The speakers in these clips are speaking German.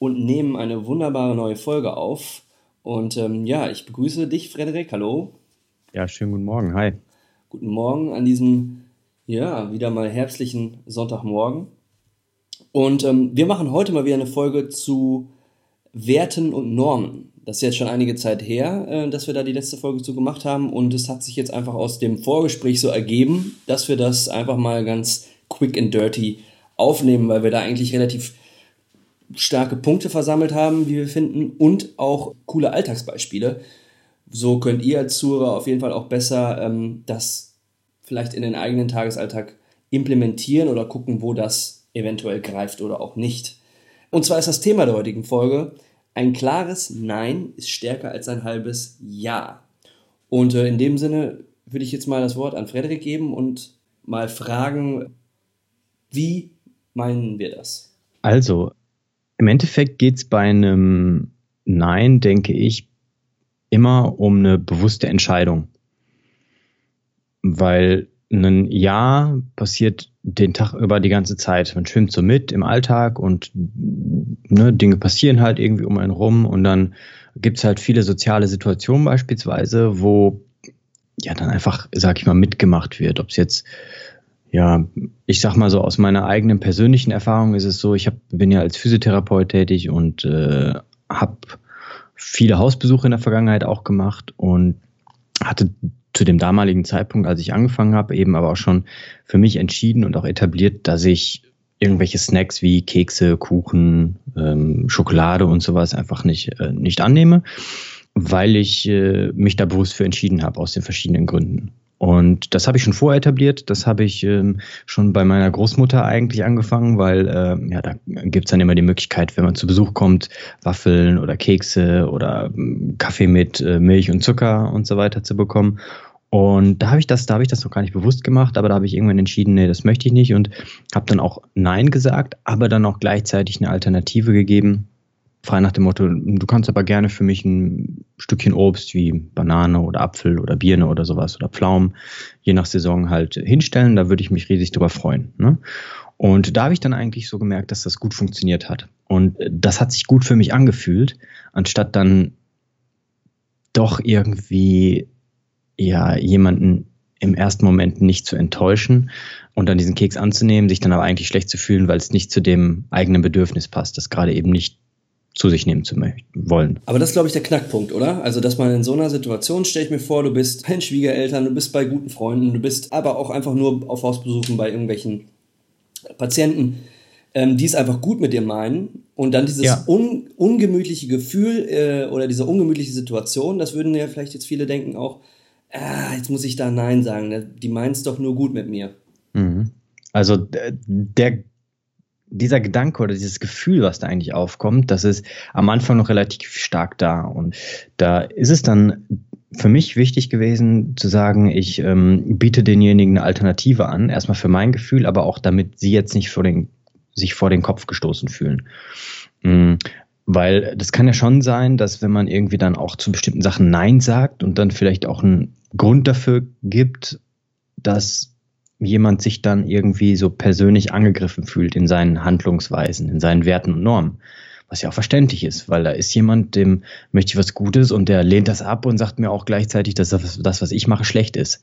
und nehmen eine wunderbare neue Folge auf. Und ähm, ja, ich begrüße dich, Frederik. Hallo. Ja, schönen guten Morgen. Hi. Guten Morgen an diesem, ja, wieder mal herbstlichen Sonntagmorgen. Und ähm, wir machen heute mal wieder eine Folge zu Werten und Normen. Das ist jetzt schon einige Zeit her, äh, dass wir da die letzte Folge zu gemacht haben. Und es hat sich jetzt einfach aus dem Vorgespräch so ergeben, dass wir das einfach mal ganz quick and dirty aufnehmen, weil wir da eigentlich relativ starke Punkte versammelt haben, wie wir finden, und auch coole Alltagsbeispiele. So könnt ihr als Zuhörer auf jeden Fall auch besser ähm, das vielleicht in den eigenen Tagesalltag implementieren oder gucken, wo das eventuell greift oder auch nicht. Und zwar ist das Thema der heutigen Folge, ein klares Nein ist stärker als ein halbes Ja. Und äh, in dem Sinne würde ich jetzt mal das Wort an Frederik geben und mal fragen, wie meinen wir das? Also, im Endeffekt geht es bei einem Nein, denke ich, immer um eine bewusste Entscheidung. Weil ein Ja passiert den Tag über die ganze Zeit. Man schwimmt so mit im Alltag und ne, Dinge passieren halt irgendwie um einen rum und dann gibt es halt viele soziale Situationen beispielsweise, wo ja dann einfach, sag ich mal, mitgemacht wird. Ob es jetzt ja, ich sag mal so, aus meiner eigenen persönlichen Erfahrung ist es so, ich hab, bin ja als Physiotherapeut tätig und äh, habe viele Hausbesuche in der Vergangenheit auch gemacht und hatte zu dem damaligen Zeitpunkt, als ich angefangen habe, eben aber auch schon für mich entschieden und auch etabliert, dass ich irgendwelche Snacks wie Kekse, Kuchen, ähm, Schokolade und sowas einfach nicht, äh, nicht annehme, weil ich äh, mich da bewusst für entschieden habe, aus den verschiedenen Gründen. Und das habe ich schon vorher etabliert. Das habe ich ähm, schon bei meiner Großmutter eigentlich angefangen, weil ähm, ja, da gibt's dann immer die Möglichkeit, wenn man zu Besuch kommt, Waffeln oder Kekse oder ähm, Kaffee mit äh, Milch und Zucker und so weiter zu bekommen. Und da habe ich das, da habe ich das noch gar nicht bewusst gemacht, aber da habe ich irgendwann entschieden, nee, das möchte ich nicht und habe dann auch Nein gesagt, aber dann auch gleichzeitig eine Alternative gegeben, frei nach dem Motto, du kannst aber gerne für mich ein Stückchen Obst wie Banane oder Apfel oder Birne oder sowas oder Pflaumen, je nach Saison halt hinstellen, da würde ich mich riesig drüber freuen. Ne? Und da habe ich dann eigentlich so gemerkt, dass das gut funktioniert hat. Und das hat sich gut für mich angefühlt, anstatt dann doch irgendwie ja jemanden im ersten Moment nicht zu enttäuschen und dann diesen Keks anzunehmen, sich dann aber eigentlich schlecht zu fühlen, weil es nicht zu dem eigenen Bedürfnis passt, das gerade eben nicht zu sich nehmen zu wollen. Aber das ist, glaube ich, der Knackpunkt, oder? Also, dass man in so einer Situation, stelle ich mir vor, du bist bei Schwiegereltern, du bist bei guten Freunden, du bist aber auch einfach nur auf Hausbesuchen bei irgendwelchen Patienten, ähm, die es einfach gut mit dir meinen und dann dieses ja. un ungemütliche Gefühl äh, oder diese ungemütliche Situation, das würden ja vielleicht jetzt viele denken auch, ah, jetzt muss ich da Nein sagen, ne? die meinen es doch nur gut mit mir. Mhm. Also der dieser Gedanke oder dieses Gefühl, was da eigentlich aufkommt, das ist am Anfang noch relativ stark da. Und da ist es dann für mich wichtig gewesen zu sagen, ich ähm, biete denjenigen eine Alternative an, erstmal für mein Gefühl, aber auch damit sie jetzt nicht vor den, sich vor den Kopf gestoßen fühlen. Mhm. Weil das kann ja schon sein, dass wenn man irgendwie dann auch zu bestimmten Sachen Nein sagt und dann vielleicht auch einen Grund dafür gibt, dass jemand sich dann irgendwie so persönlich angegriffen fühlt in seinen Handlungsweisen, in seinen Werten und Normen. Was ja auch verständlich ist, weil da ist jemand, dem möchte ich was Gutes und der lehnt das ab und sagt mir auch gleichzeitig, dass das, was ich mache, schlecht ist.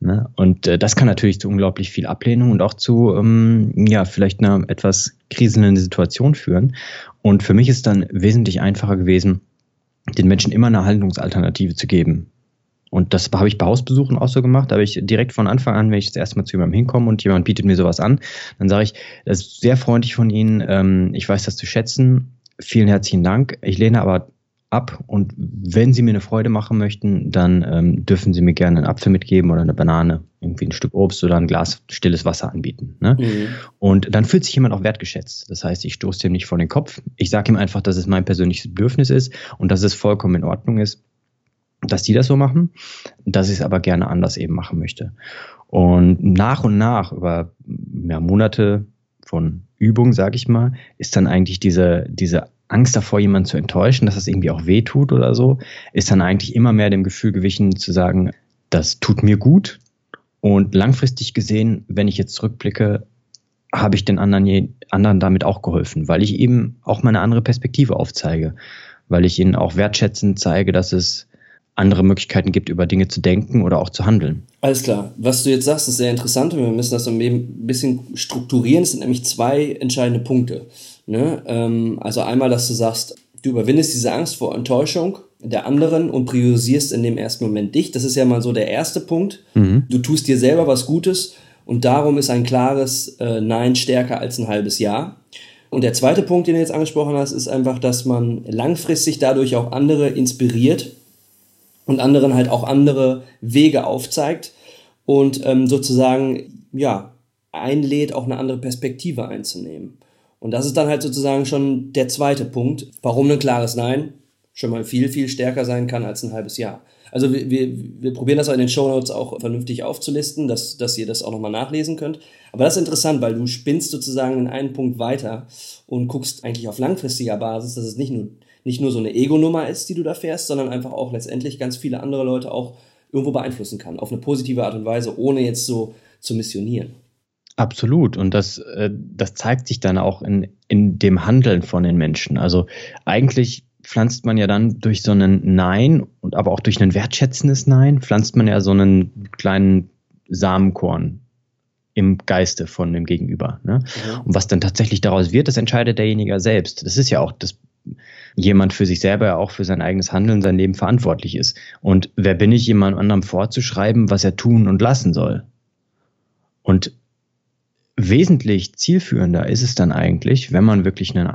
Ne? Und äh, das kann natürlich zu unglaublich viel Ablehnung und auch zu, ähm, ja, vielleicht einer etwas kriselnden Situation führen. Und für mich ist dann wesentlich einfacher gewesen, den Menschen immer eine Handlungsalternative zu geben. Und das habe ich bei Hausbesuchen auch so gemacht. Da habe ich direkt von Anfang an, wenn ich das erste Mal zu jemandem hinkomme und jemand bietet mir sowas an, dann sage ich, das ist sehr freundlich von Ihnen. Ähm, ich weiß das zu schätzen. Vielen herzlichen Dank. Ich lehne aber ab und wenn Sie mir eine Freude machen möchten, dann ähm, dürfen Sie mir gerne einen Apfel mitgeben oder eine Banane, irgendwie ein Stück Obst oder ein Glas stilles Wasser anbieten. Ne? Mhm. Und dann fühlt sich jemand auch wertgeschätzt. Das heißt, ich stoße dem nicht vor den Kopf. Ich sage ihm einfach, dass es mein persönliches Bedürfnis ist und dass es vollkommen in Ordnung ist, dass die das so machen, dass ich es aber gerne anders eben machen möchte. Und nach und nach, über ja, Monate von Übung, sage ich mal, ist dann eigentlich diese, diese Angst davor, jemanden zu enttäuschen, dass das irgendwie auch weh tut oder so, ist dann eigentlich immer mehr dem Gefühl gewichen zu sagen, das tut mir gut. Und langfristig gesehen, wenn ich jetzt zurückblicke, habe ich den anderen, anderen damit auch geholfen, weil ich eben auch mal eine andere Perspektive aufzeige, weil ich ihnen auch wertschätzend zeige, dass es andere Möglichkeiten gibt, über Dinge zu denken oder auch zu handeln. Alles klar. Was du jetzt sagst, ist sehr interessant und wir müssen das ein bisschen strukturieren. Es sind nämlich zwei entscheidende Punkte. Ne? Ähm, also einmal, dass du sagst, du überwindest diese Angst vor Enttäuschung der anderen und priorisierst in dem ersten Moment dich. Das ist ja mal so der erste Punkt. Mhm. Du tust dir selber was Gutes und darum ist ein klares äh, Nein stärker als ein halbes Ja. Und der zweite Punkt, den du jetzt angesprochen hast, ist einfach, dass man langfristig dadurch auch andere inspiriert und anderen halt auch andere Wege aufzeigt und ähm, sozusagen ja einlädt, auch eine andere Perspektive einzunehmen. Und das ist dann halt sozusagen schon der zweite Punkt, warum ein klares Nein schon mal viel, viel stärker sein kann als ein halbes Jahr. Also wir, wir, wir probieren das in den Show Notes auch vernünftig aufzulisten, dass, dass ihr das auch nochmal nachlesen könnt. Aber das ist interessant, weil du spinnst sozusagen in einen Punkt weiter und guckst eigentlich auf langfristiger Basis, dass es nicht nur, nicht nur so eine Ego-Nummer ist, die du da fährst, sondern einfach auch letztendlich ganz viele andere Leute auch irgendwo beeinflussen kann, auf eine positive Art und Weise, ohne jetzt so zu missionieren. Absolut. Und das, äh, das zeigt sich dann auch in, in dem Handeln von den Menschen. Also eigentlich pflanzt man ja dann durch so einen Nein und aber auch durch ein wertschätzendes Nein, pflanzt man ja so einen kleinen Samenkorn im Geiste von dem Gegenüber. Ne? Mhm. Und was dann tatsächlich daraus wird, das entscheidet derjenige selbst. Das ist ja auch das jemand für sich selber ja auch für sein eigenes Handeln, sein Leben verantwortlich ist. Und wer bin ich, jemand anderem vorzuschreiben, was er tun und lassen soll? Und wesentlich zielführender ist es dann eigentlich, wenn man wirklich einen,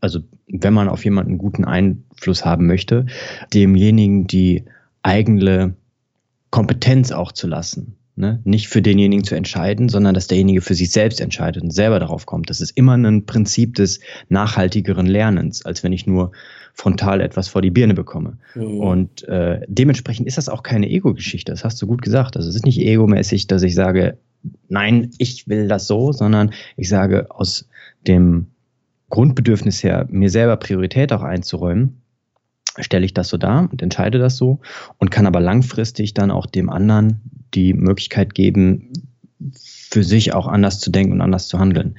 also wenn man auf jemanden guten Einfluss haben möchte, demjenigen die eigene Kompetenz auch zu lassen. Ne? Nicht für denjenigen zu entscheiden, sondern dass derjenige für sich selbst entscheidet und selber darauf kommt. Das ist immer ein Prinzip des nachhaltigeren Lernens, als wenn ich nur frontal etwas vor die Birne bekomme. Mhm. Und äh, dementsprechend ist das auch keine Ego-Geschichte. Das hast du gut gesagt. Also es ist nicht egomäßig, dass ich sage, nein, ich will das so, sondern ich sage aus dem Grundbedürfnis her, mir selber Priorität auch einzuräumen, stelle ich das so dar und entscheide das so und kann aber langfristig dann auch dem anderen die Möglichkeit geben, für sich auch anders zu denken und anders zu handeln.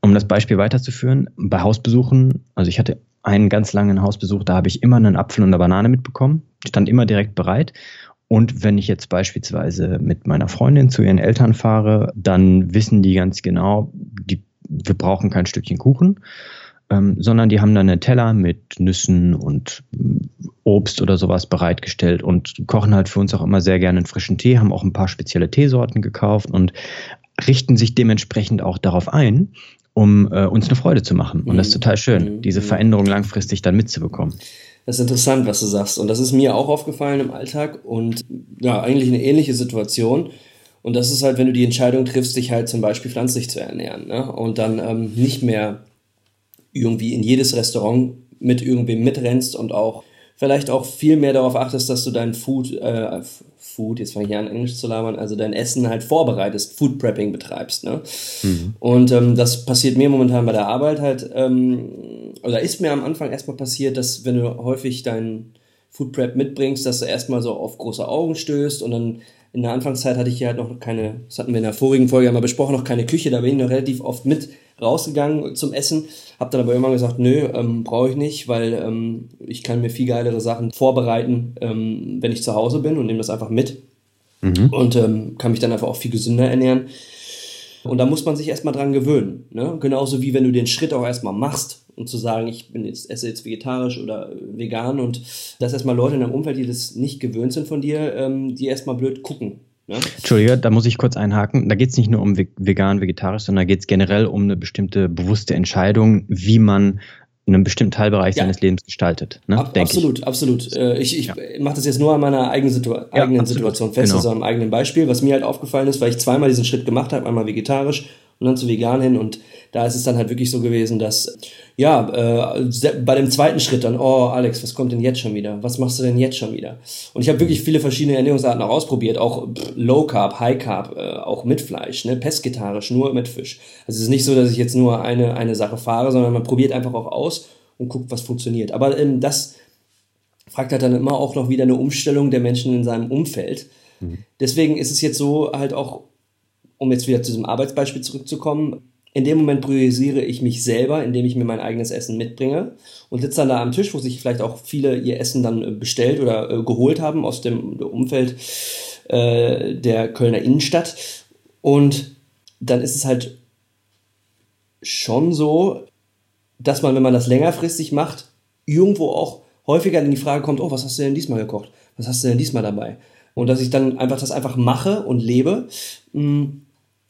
Um das Beispiel weiterzuführen, bei Hausbesuchen, also ich hatte einen ganz langen Hausbesuch, da habe ich immer einen Apfel und eine Banane mitbekommen, stand immer direkt bereit und wenn ich jetzt beispielsweise mit meiner Freundin zu ihren Eltern fahre, dann wissen die ganz genau, die, wir brauchen kein Stückchen Kuchen, ähm, sondern die haben dann einen Teller mit Nüssen und Obst oder sowas bereitgestellt und kochen halt für uns auch immer sehr gerne einen frischen Tee, haben auch ein paar spezielle Teesorten gekauft und richten sich dementsprechend auch darauf ein, um äh, uns eine Freude zu machen. Und das ist total schön, mhm. diese Veränderung langfristig dann mitzubekommen. Das ist interessant, was du sagst. Und das ist mir auch aufgefallen im Alltag und ja, eigentlich eine ähnliche Situation. Und das ist halt, wenn du die Entscheidung triffst, dich halt zum Beispiel pflanzlich zu ernähren ne? und dann ähm, nicht mehr irgendwie in jedes Restaurant mit irgendwem mitrennst und auch vielleicht auch viel mehr darauf achtest, dass du dein Food, äh, Food, jetzt fange ich an Englisch zu labern, also dein Essen halt vorbereitest, Food Prepping betreibst. Ne? Mhm. Und ähm, das passiert mir momentan bei der Arbeit halt, ähm, oder ist mir am Anfang erstmal passiert, dass wenn du häufig dein Food Prep mitbringst, dass du erstmal so auf große Augen stößt und dann in der Anfangszeit hatte ich hier halt noch keine, das hatten wir in der vorigen Folge mal besprochen, noch keine Küche, da bin ich noch relativ oft mit rausgegangen zum Essen, habe dann aber irgendwann gesagt, nö, ähm, brauche ich nicht, weil ähm, ich kann mir viel geilere Sachen vorbereiten, ähm, wenn ich zu Hause bin und nehme das einfach mit mhm. und ähm, kann mich dann einfach auch viel gesünder ernähren. Und da muss man sich erstmal dran gewöhnen. Ne? Genauso wie wenn du den Schritt auch erstmal machst und zu sagen, ich bin jetzt, esse jetzt vegetarisch oder vegan und dass erstmal Leute in deinem Umfeld, die das nicht gewöhnt sind von dir, ähm, die erstmal blöd gucken. Ne? Entschuldige, da muss ich kurz einhaken. Da geht es nicht nur um vegan, vegetarisch, sondern da geht es generell um eine bestimmte bewusste Entscheidung, wie man einen bestimmten Teilbereich ja. seines Lebens gestaltet. Ne? Ab, absolut, ich. absolut. Äh, ich ich ja. mache das jetzt nur an meiner eigenen, Situa ja, eigenen Situation fest, genau. also am eigenen Beispiel, was mir halt aufgefallen ist, weil ich zweimal diesen Schritt gemacht habe, einmal vegetarisch und dann zu vegan hin und da ist es dann halt wirklich so gewesen, dass ja, äh, bei dem zweiten Schritt dann, oh Alex, was kommt denn jetzt schon wieder? Was machst du denn jetzt schon wieder? Und ich habe wirklich viele verschiedene Ernährungsarten auch ausprobiert, auch Low Carb, High Carb, äh, auch mit Fleisch, ne, pesketarisch, nur mit Fisch. Also es ist nicht so, dass ich jetzt nur eine eine Sache fahre, sondern man probiert einfach auch aus und guckt, was funktioniert. Aber ähm, das fragt halt dann immer auch noch wieder eine Umstellung der Menschen in seinem Umfeld. Mhm. Deswegen ist es jetzt so halt auch, um jetzt wieder zu diesem Arbeitsbeispiel zurückzukommen, in dem Moment priorisiere ich mich selber, indem ich mir mein eigenes Essen mitbringe und sitze dann da am Tisch, wo sich vielleicht auch viele ihr Essen dann äh, bestellt oder äh, geholt haben aus dem Umfeld äh, der Kölner Innenstadt. Und dann ist es halt schon so, dass man, wenn man das längerfristig macht, irgendwo auch häufiger in die Frage kommt, oh, was hast du denn diesmal gekocht? Was hast du denn diesmal dabei? Und dass ich dann einfach das einfach mache und lebe. Mh, mm,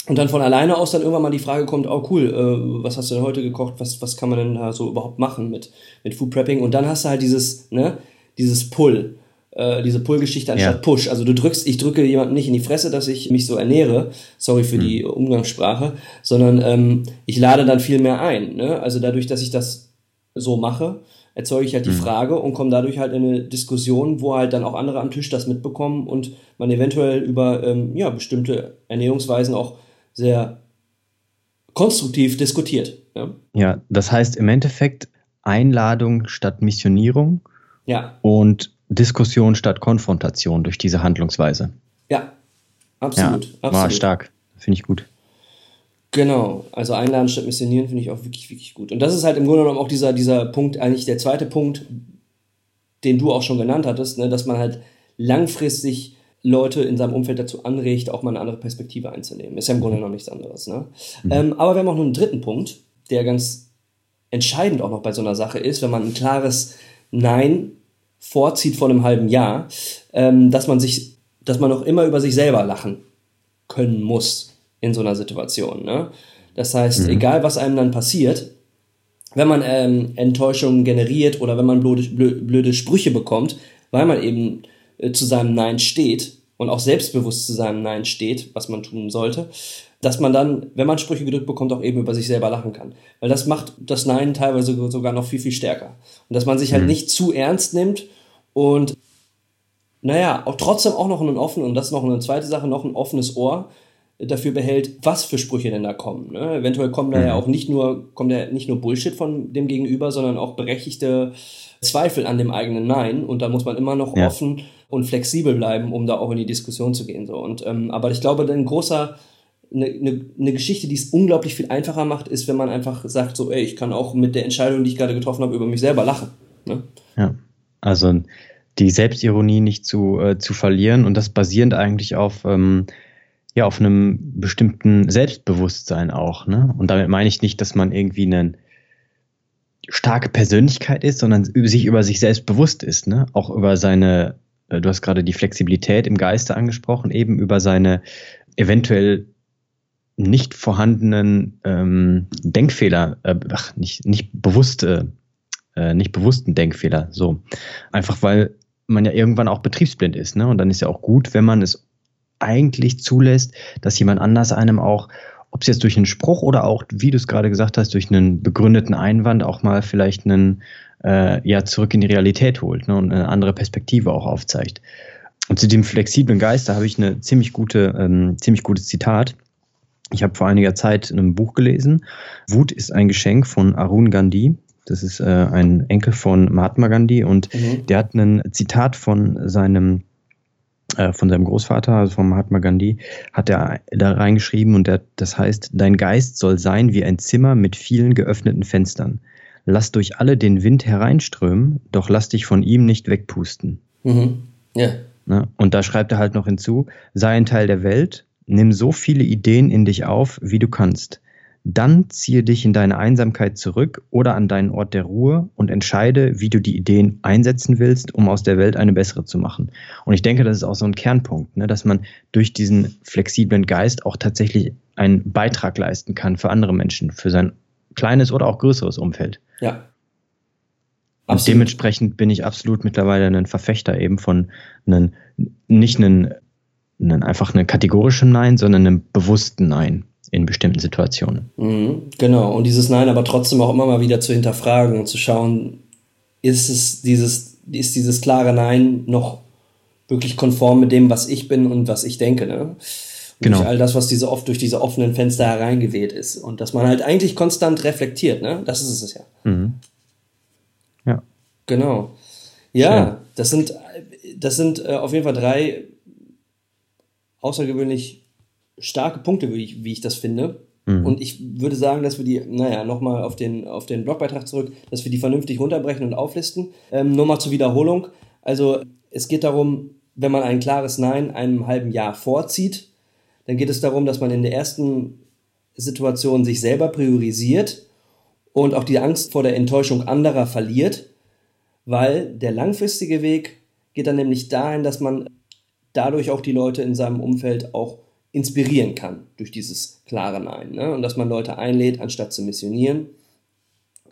und dann von alleine aus dann irgendwann mal die Frage kommt, oh cool, äh, was hast du denn heute gekocht? Was, was kann man denn da so überhaupt machen mit, mit Food Prepping? Und dann hast du halt dieses, ne, dieses Pull, äh, diese Pull-Geschichte anstatt ja. Push. Also du drückst, ich drücke jemanden nicht in die Fresse, dass ich mich so ernähre, sorry für hm. die Umgangssprache, sondern ähm, ich lade dann viel mehr ein. Ne? Also dadurch, dass ich das so mache, erzeuge ich halt die hm. Frage und komme dadurch halt in eine Diskussion, wo halt dann auch andere am Tisch das mitbekommen und man eventuell über ähm, ja, bestimmte Ernährungsweisen auch sehr konstruktiv diskutiert. Ja? ja, das heißt im Endeffekt Einladung statt Missionierung ja. und Diskussion statt Konfrontation durch diese Handlungsweise. Ja, absolut. Ja, absolut. War stark, finde ich gut. Genau, also einladen statt missionieren finde ich auch wirklich, wirklich gut. Und das ist halt im Grunde genommen auch dieser, dieser Punkt, eigentlich der zweite Punkt, den du auch schon genannt hattest, ne, dass man halt langfristig Leute in seinem Umfeld dazu anregt, auch mal eine andere Perspektive einzunehmen. Ist ja im Grunde noch nichts anderes. Ne? Mhm. Ähm, aber wir haben auch noch einen dritten Punkt, der ganz entscheidend auch noch bei so einer Sache ist, wenn man ein klares Nein vorzieht vor einem halben Jahr, ähm, dass man sich, dass man auch immer über sich selber lachen können muss in so einer Situation. Ne? Das heißt, mhm. egal was einem dann passiert, wenn man ähm, Enttäuschungen generiert oder wenn man blöde, blöde Sprüche bekommt, weil man eben äh, zu seinem Nein steht und auch selbstbewusst zu seinem Nein steht, was man tun sollte, dass man dann, wenn man Sprüche gedrückt bekommt, auch eben über sich selber lachen kann. Weil das macht das Nein teilweise sogar noch viel, viel stärker. Und dass man sich halt mhm. nicht zu ernst nimmt und naja, auch trotzdem auch noch einen offenen, und das ist noch eine zweite Sache, noch ein offenes Ohr dafür behält, was für Sprüche denn da kommen. Ne? Eventuell kommen da ja mhm. auch nicht nur, kommt ja nicht nur Bullshit von dem Gegenüber, sondern auch berechtigte Zweifel an dem eigenen Nein. Und da muss man immer noch ja. offen und flexibel bleiben, um da auch in die Diskussion zu gehen. So. Und, ähm, aber ich glaube, ein großer, eine, eine, eine Geschichte, die es unglaublich viel einfacher macht, ist, wenn man einfach sagt, so, ey, ich kann auch mit der Entscheidung, die ich gerade getroffen habe, über mich selber lachen. Ne? Ja, also die Selbstironie nicht zu, äh, zu verlieren und das basierend eigentlich auf, ähm, ja, auf einem bestimmten Selbstbewusstsein auch. Ne? Und damit meine ich nicht, dass man irgendwie eine starke Persönlichkeit ist, sondern sich über sich selbst bewusst ist, ne? auch über seine du hast gerade die Flexibilität im Geiste angesprochen, eben über seine eventuell nicht vorhandenen ähm, Denkfehler, äh, ach, nicht, nicht bewusste, äh, nicht bewussten Denkfehler, so. Einfach weil man ja irgendwann auch betriebsblind ist, ne? Und dann ist ja auch gut, wenn man es eigentlich zulässt, dass jemand anders einem auch, ob es jetzt durch einen Spruch oder auch, wie du es gerade gesagt hast, durch einen begründeten Einwand auch mal vielleicht einen äh, ja zurück in die Realität holt ne, und eine andere Perspektive auch aufzeigt. Und zu dem flexiblen Geist, da habe ich eine ziemlich gute, ähm, ziemlich gutes Zitat. Ich habe vor einiger Zeit in einem Buch gelesen. Wut ist ein Geschenk von Arun Gandhi. Das ist äh, ein Enkel von Mahatma Gandhi und mhm. der hat ein Zitat von seinem äh, von seinem Großvater, also von Mahatma Gandhi, hat er da reingeschrieben und der, das heißt, dein Geist soll sein wie ein Zimmer mit vielen geöffneten Fenstern. Lass durch alle den Wind hereinströmen, doch lass dich von ihm nicht wegpusten. Mhm. Ja. Ne? Und da schreibt er halt noch hinzu, sei ein Teil der Welt, nimm so viele Ideen in dich auf, wie du kannst. Dann ziehe dich in deine Einsamkeit zurück oder an deinen Ort der Ruhe und entscheide, wie du die Ideen einsetzen willst, um aus der Welt eine bessere zu machen. Und ich denke, das ist auch so ein Kernpunkt, ne, dass man durch diesen flexiblen Geist auch tatsächlich einen Beitrag leisten kann für andere Menschen, für sein kleines oder auch größeres Umfeld. Ja. Und dementsprechend bin ich absolut mittlerweile ein Verfechter eben von einem, nicht einem, einem einfach einem kategorischen Nein, sondern einem bewussten Nein in bestimmten Situationen. Mhm, genau. Und dieses Nein aber trotzdem auch immer mal wieder zu hinterfragen und zu schauen, ist es dieses, ist dieses klare Nein noch wirklich konform mit dem, was ich bin und was ich denke, ne? Genau. all das, was diese oft durch diese offenen Fenster hereingeweht ist. Und dass man halt eigentlich konstant reflektiert, ne? Das ist es ja. Mhm. Ja. Genau. Ja, Schön. das sind, das sind äh, auf jeden Fall drei außergewöhnlich starke Punkte, wie ich, wie ich das finde. Mhm. Und ich würde sagen, dass wir die, naja, nochmal auf den, auf den Blogbeitrag zurück, dass wir die vernünftig runterbrechen und auflisten. Ähm, nur mal zur Wiederholung. Also es geht darum, wenn man ein klares Nein einem halben Jahr vorzieht, dann geht es darum, dass man in der ersten Situation sich selber priorisiert und auch die Angst vor der Enttäuschung anderer verliert, weil der langfristige Weg geht dann nämlich dahin, dass man dadurch auch die Leute in seinem Umfeld auch inspirieren kann durch dieses klare Nein. Ne? Und dass man Leute einlädt, anstatt zu missionieren.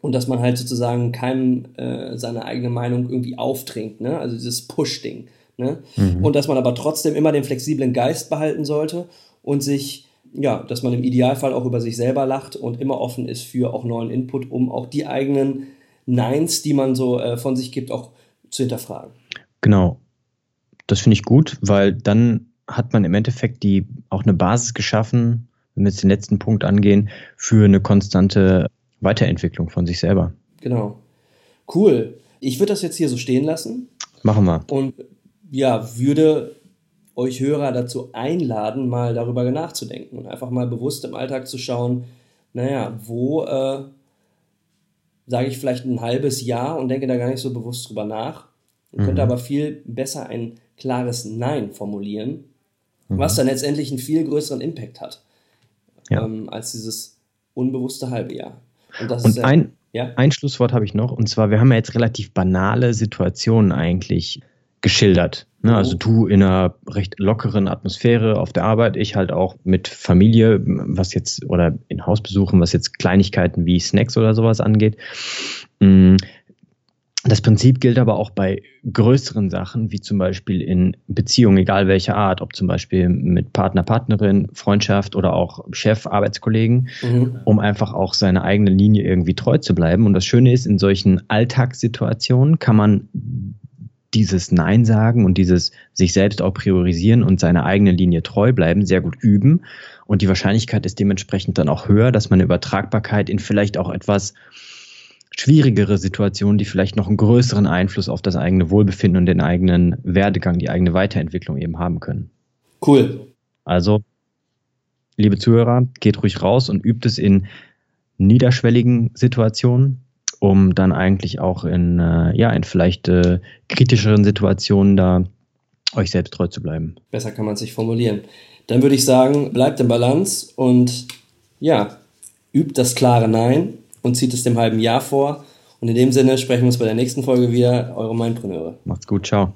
Und dass man halt sozusagen keinem äh, seine eigene Meinung irgendwie auftrinkt. Ne? Also dieses Push-Ding. Ne? Mhm. Und dass man aber trotzdem immer den flexiblen Geist behalten sollte und sich, ja, dass man im Idealfall auch über sich selber lacht und immer offen ist für auch neuen Input, um auch die eigenen Neins, die man so äh, von sich gibt, auch zu hinterfragen. Genau. Das finde ich gut, weil dann hat man im Endeffekt die auch eine Basis geschaffen, wenn wir jetzt den letzten Punkt angehen, für eine konstante Weiterentwicklung von sich selber. Genau. Cool. Ich würde das jetzt hier so stehen lassen. Machen wir. Und ja, würde euch Hörer dazu einladen, mal darüber nachzudenken und einfach mal bewusst im Alltag zu schauen, naja, wo äh, sage ich vielleicht ein halbes Jahr und denke da gar nicht so bewusst drüber nach. Mhm. Könnte aber viel besser ein klares Nein formulieren mhm. was dann letztendlich einen viel größeren Impact hat ja. ähm, als dieses unbewusste halbe Jahr. Und, das und ist, ein, ja? ein Schlusswort habe ich noch, und zwar, wir haben ja jetzt relativ banale Situationen eigentlich geschildert. Ne? Also du in einer recht lockeren Atmosphäre auf der Arbeit, ich halt auch mit Familie, was jetzt, oder in Hausbesuchen, was jetzt Kleinigkeiten wie Snacks oder sowas angeht. Mm, das Prinzip gilt aber auch bei größeren Sachen, wie zum Beispiel in Beziehungen, egal welcher Art, ob zum Beispiel mit Partner, Partnerin, Freundschaft oder auch Chef, Arbeitskollegen, mhm. um einfach auch seine eigene Linie irgendwie treu zu bleiben. Und das Schöne ist, in solchen Alltagssituationen kann man dieses Nein sagen und dieses sich selbst auch priorisieren und seine eigene Linie treu bleiben sehr gut üben. Und die Wahrscheinlichkeit ist dementsprechend dann auch höher, dass man eine Übertragbarkeit in vielleicht auch etwas schwierigere Situationen, die vielleicht noch einen größeren Einfluss auf das eigene Wohlbefinden und den eigenen Werdegang, die eigene Weiterentwicklung eben haben können. Cool. Also, liebe Zuhörer, geht ruhig raus und übt es in niederschwelligen Situationen, um dann eigentlich auch in, äh, ja, in vielleicht äh, kritischeren Situationen da euch selbst treu zu bleiben. Besser kann man es sich formulieren. Dann würde ich sagen, bleibt in Balance und ja, übt das klare Nein und zieht es dem halben Jahr vor. Und in dem Sinne sprechen wir uns bei der nächsten Folge wieder. Eure Mindpreneure. Macht's gut, ciao.